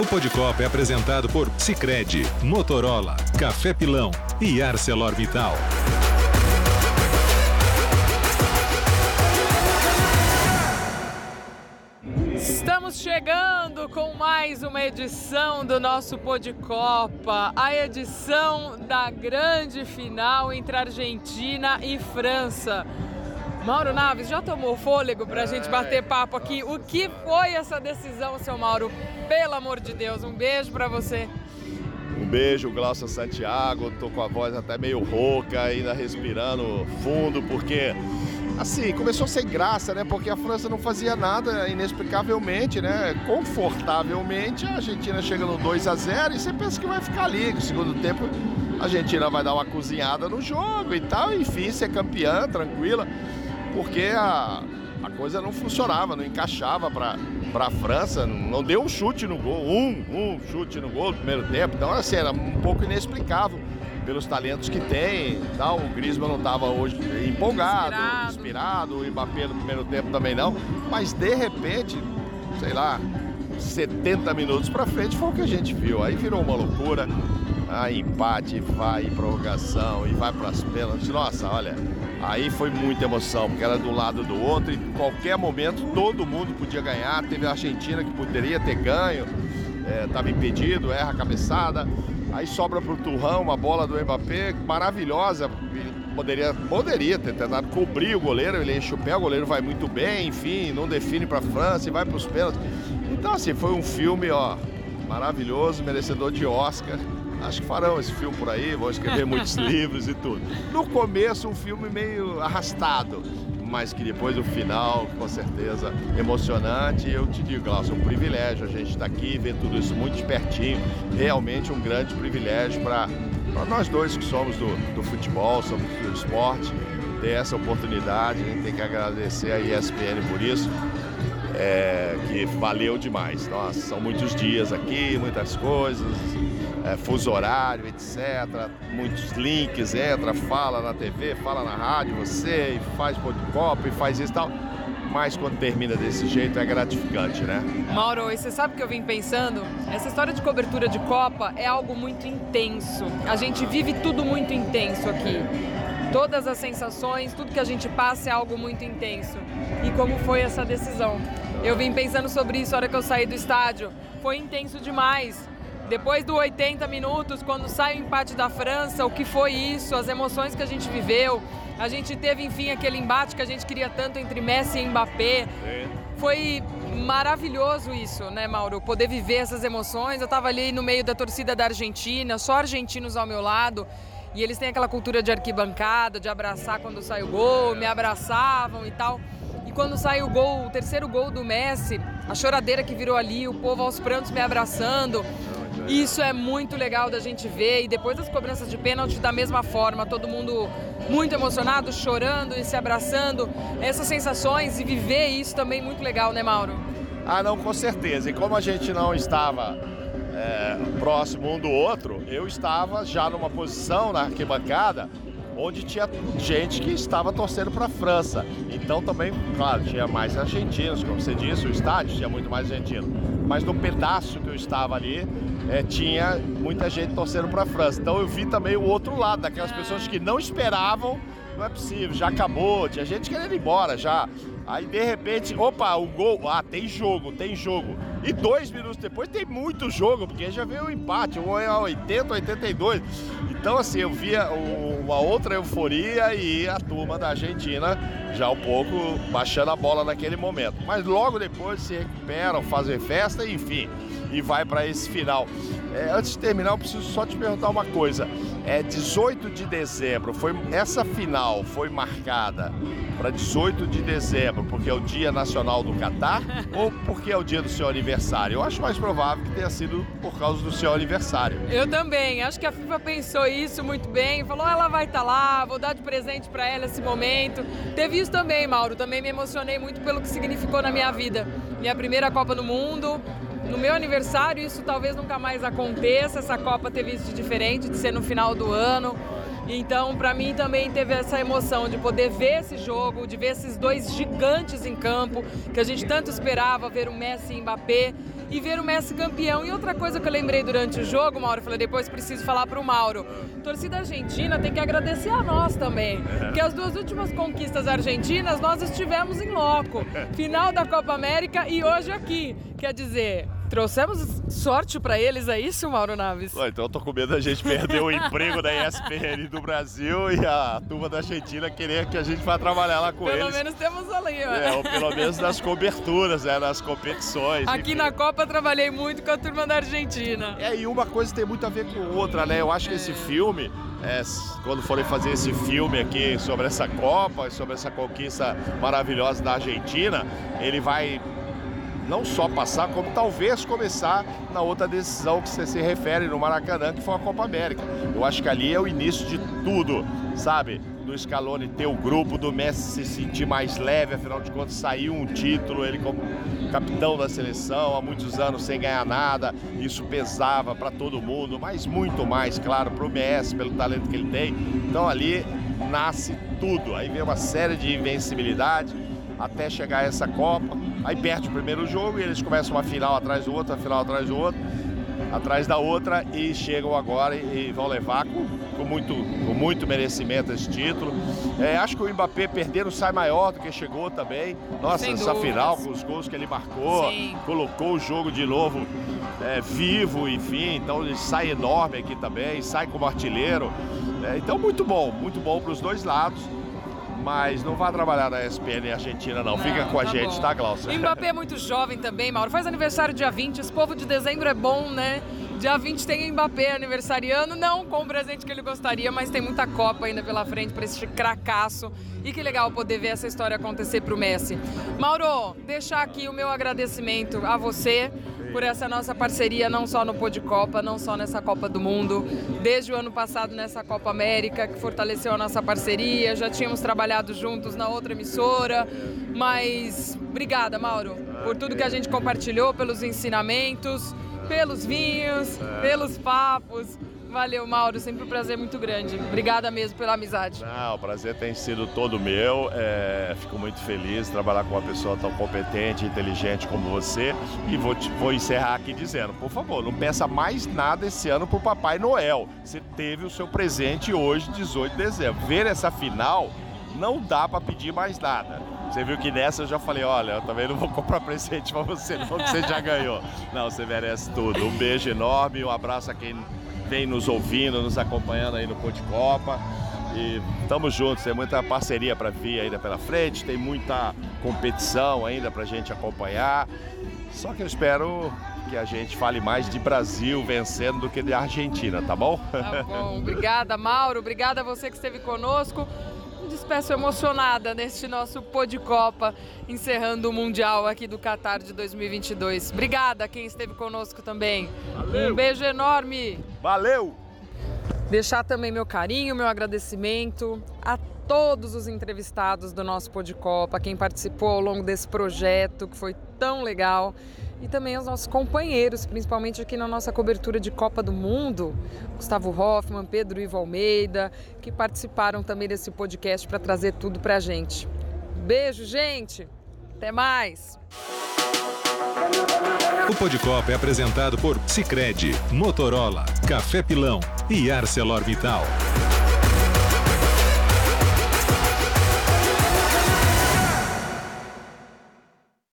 O Podcopa é apresentado por Sicredi, Motorola, Café Pilão e ArcelorMittal. Estamos chegando com mais uma edição do nosso Podcopa, a edição da grande final entre Argentina e França. Mauro Naves, já tomou fôlego para a gente bater papo aqui? O que foi essa decisão, seu Mauro? Pelo amor de Deus, um beijo para você. Um beijo, Glaucia Santiago. Tô com a voz até meio rouca, ainda respirando fundo, porque assim, começou sem graça, né? Porque a França não fazia nada inexplicavelmente, né? Confortavelmente, a Argentina chega no 2 a 0 e você pensa que vai ficar ali. No segundo tempo, a Argentina vai dar uma cozinhada no jogo e tal, enfim, ser campeã, tranquila porque a, a coisa não funcionava, não encaixava para a França, não deu um chute no gol, um, um chute no gol no primeiro tempo, então assim, era um pouco inexplicável pelos talentos que tem. Tal. O Griezmann não estava hoje empolgado, inspirado. inspirado, o Mbappé no primeiro tempo também não, mas de repente, sei lá, 70 minutos para frente foi o que a gente viu. Aí virou uma loucura. Aí empate, vai prorrogação e vai para as pênaltis. Nossa, olha, Aí foi muita emoção, porque era do lado do outro e em qualquer momento todo mundo podia ganhar. Teve a Argentina que poderia ter ganho, estava é, impedido, erra a cabeçada. Aí sobra para o Turrão uma bola do Mbappé maravilhosa. Poderia, poderia ter tentado cobrir o goleiro, ele enche o pé, o goleiro vai muito bem, enfim, não define para a França e vai para os pênaltis. Então, assim, foi um filme, ó, maravilhoso, merecedor de Oscar. Acho que farão esse filme por aí, vão escrever muitos livros e tudo. No começo, um filme meio arrastado, mas que depois o final, com certeza, emocionante. E eu te digo, Glaucio, é um privilégio a gente estar tá aqui, ver tudo isso muito de pertinho. Realmente um grande privilégio para nós dois que somos do, do futebol, somos do esporte, ter essa oportunidade. A gente tem que agradecer a ESPN por isso. É, que valeu demais. Nossa, são muitos dias aqui, muitas coisas, é, fuso horário, etc. Muitos links, entra, fala na TV, fala na rádio, você, e faz podcast e faz isso e tal. Mas quando termina desse jeito é gratificante, né? Mauro, e você sabe que eu vim pensando? Essa história de cobertura de Copa é algo muito intenso. A gente vive tudo muito intenso aqui. Todas as sensações, tudo que a gente passa é algo muito intenso. E como foi essa decisão? Eu vim pensando sobre isso na hora que eu saí do estádio. Foi intenso demais depois do 80 minutos, quando sai o empate da França, o que foi isso, as emoções que a gente viveu. A gente teve, enfim, aquele embate que a gente queria tanto entre Messi e Mbappé. Foi maravilhoso isso, né, Mauro? Poder viver essas emoções. Eu estava ali no meio da torcida da Argentina, só argentinos ao meu lado. E eles têm aquela cultura de arquibancada, de abraçar quando sai o gol, me abraçavam e tal. E quando sai o gol, o terceiro gol do Messi, a choradeira que virou ali, o povo aos prantos me abraçando. Isso é muito legal da gente ver e depois das cobranças de pênalti da mesma forma, todo mundo muito emocionado, chorando e se abraçando. Essas sensações e viver isso também muito legal, né, Mauro? Ah, não, com certeza. E como a gente não estava é, próximo um do outro, eu estava já numa posição na arquibancada onde tinha gente que estava torcendo para a França. Então também, claro, tinha mais argentinos, como você disse, o estádio tinha muito mais argentino. Mas no pedaço que eu estava ali, é, tinha muita gente torcendo para a França. Então eu vi também o outro lado, daquelas pessoas que não esperavam, não é possível, já acabou, tinha gente querendo ir embora já. Aí de repente, opa, o gol, ah, tem jogo, tem jogo. E dois minutos depois tem muito jogo, porque já veio o empate, um é 80, 82. Então assim, eu via uma outra euforia e a turma da Argentina já um pouco baixando a bola naquele momento. Mas logo depois se recuperam, fazem festa, enfim e vai para esse final. É, antes de terminar, eu preciso só te perguntar uma coisa. É 18 de dezembro, foi essa final foi marcada para 18 de dezembro, porque é o Dia Nacional do Catar ou porque é o dia do seu aniversário? Eu acho mais provável que tenha sido por causa do seu aniversário. Eu também. Acho que a FIFA pensou isso muito bem, falou: ela vai estar tá lá, vou dar de presente para ela esse momento. Teve também, Mauro. Também me emocionei muito pelo que significou na minha vida. Minha primeira Copa do Mundo, no meu aniversário, isso talvez nunca mais aconteça. Essa Copa teve isso de diferente, de ser no final do ano. Então, para mim também teve essa emoção de poder ver esse jogo, de ver esses dois gigantes em campo, que a gente tanto esperava ver o Messi e o Mbappé. E ver o Messi campeão. E outra coisa que eu lembrei durante o jogo, Mauro, eu falei, depois preciso falar para o Mauro. Torcida argentina tem que agradecer a nós também. Porque as duas últimas conquistas argentinas nós estivemos em loco. Final da Copa América e hoje aqui. Quer dizer, Trouxemos sorte para eles, é isso, Mauro Naves? então eu tô com medo da gente perder o emprego da ESPN do Brasil e a turma da Argentina querer que a gente vá trabalhar lá com pelo eles. Pelo menos temos ali, ó. É, ou pelo menos nas coberturas, né, nas competições. Aqui enfim. na Copa trabalhei muito com a turma da Argentina. É, e uma coisa tem muito a ver com outra, né? Eu acho que esse filme, é, quando forem fazer esse filme aqui sobre essa Copa, sobre essa conquista maravilhosa da Argentina, ele vai não só passar, como talvez começar na outra decisão que você se refere no Maracanã, que foi a Copa América. Eu acho que ali é o início de tudo, sabe? Do Scaloni ter o grupo, do Messi se sentir mais leve, afinal de contas saiu um título, ele como capitão da seleção, há muitos anos sem ganhar nada, isso pesava para todo mundo, mas muito mais, claro, para o Messi, pelo talento que ele tem. Então ali nasce tudo, aí vem uma série de invencibilidade até chegar a essa Copa. Aí perde o primeiro jogo e eles começam uma final atrás do outro, uma final atrás do outro, atrás da outra e chegam agora e, vão levar com, com, muito, com muito merecimento esse título. É, acho que o Mbappé perdendo sai maior do que chegou também. Nossa, Sem essa dúvidas. final com os gols que ele marcou, Sim. colocou o jogo de novo é, vivo, enfim. Então ele sai enorme aqui também, sai como artilheiro. É, então muito bom, muito bom para os dois lados mas não vá trabalhar na ESPN Argentina, não. não Fica com a tá gente, bom. tá, Glaucia? Mbappé é muito jovem também, Mauro. Faz aniversário dia 20. Esse povo de dezembro é bom, né? Dia 20 tem o Mbappé aniversariando, não com o presente que ele gostaria, mas tem muita Copa ainda pela frente para esse cracaço. E que legal poder ver essa história acontecer para o Messi. Mauro, deixar aqui o meu agradecimento a você por essa nossa parceria, não só no Pô de Copa, não só nessa Copa do Mundo, desde o ano passado nessa Copa América, que fortaleceu a nossa parceria, já tínhamos trabalhado juntos na outra emissora, mas obrigada, Mauro, por tudo que a gente compartilhou, pelos ensinamentos, pelos vinhos, pelos papos. Valeu, Mauro. Sempre um prazer muito grande. Obrigada mesmo pela amizade. Não, o prazer tem sido todo meu. É, fico muito feliz de trabalhar com uma pessoa tão competente inteligente como você. E vou, te, vou encerrar aqui dizendo, por favor, não peça mais nada esse ano pro Papai Noel. Você teve o seu presente hoje, 18 de dezembro. Ver essa final, não dá para pedir mais nada. Você viu que nessa eu já falei, olha, eu também não vou comprar presente para você, não, que você já ganhou. Não, você merece tudo. Um beijo enorme, um abraço a quem vem nos ouvindo, nos acompanhando aí no de Copa. E estamos juntos, tem muita parceria para vir ainda pela frente, tem muita competição ainda para a gente acompanhar. Só que eu espero que a gente fale mais de Brasil vencendo do que de Argentina, tá bom? Tá bom. Obrigada, Mauro. Obrigada a você que esteve conosco despeço emocionada neste nosso pô de Copa, encerrando o Mundial aqui do Qatar de 2022. Obrigada a quem esteve conosco também. Valeu. Um beijo enorme. Valeu! Deixar também meu carinho, meu agradecimento a todos os entrevistados do nosso Pô de Copa, quem participou ao longo desse projeto que foi tão legal e também aos nossos companheiros, principalmente aqui na nossa cobertura de Copa do Mundo, Gustavo Hoffman, Pedro Ivo Almeida, que participaram também desse podcast para trazer tudo para a gente. Beijo, gente! Até mais! O Pô de Copa é apresentado por Sicredi, Motorola, Café Pilão e ArcelorMittal.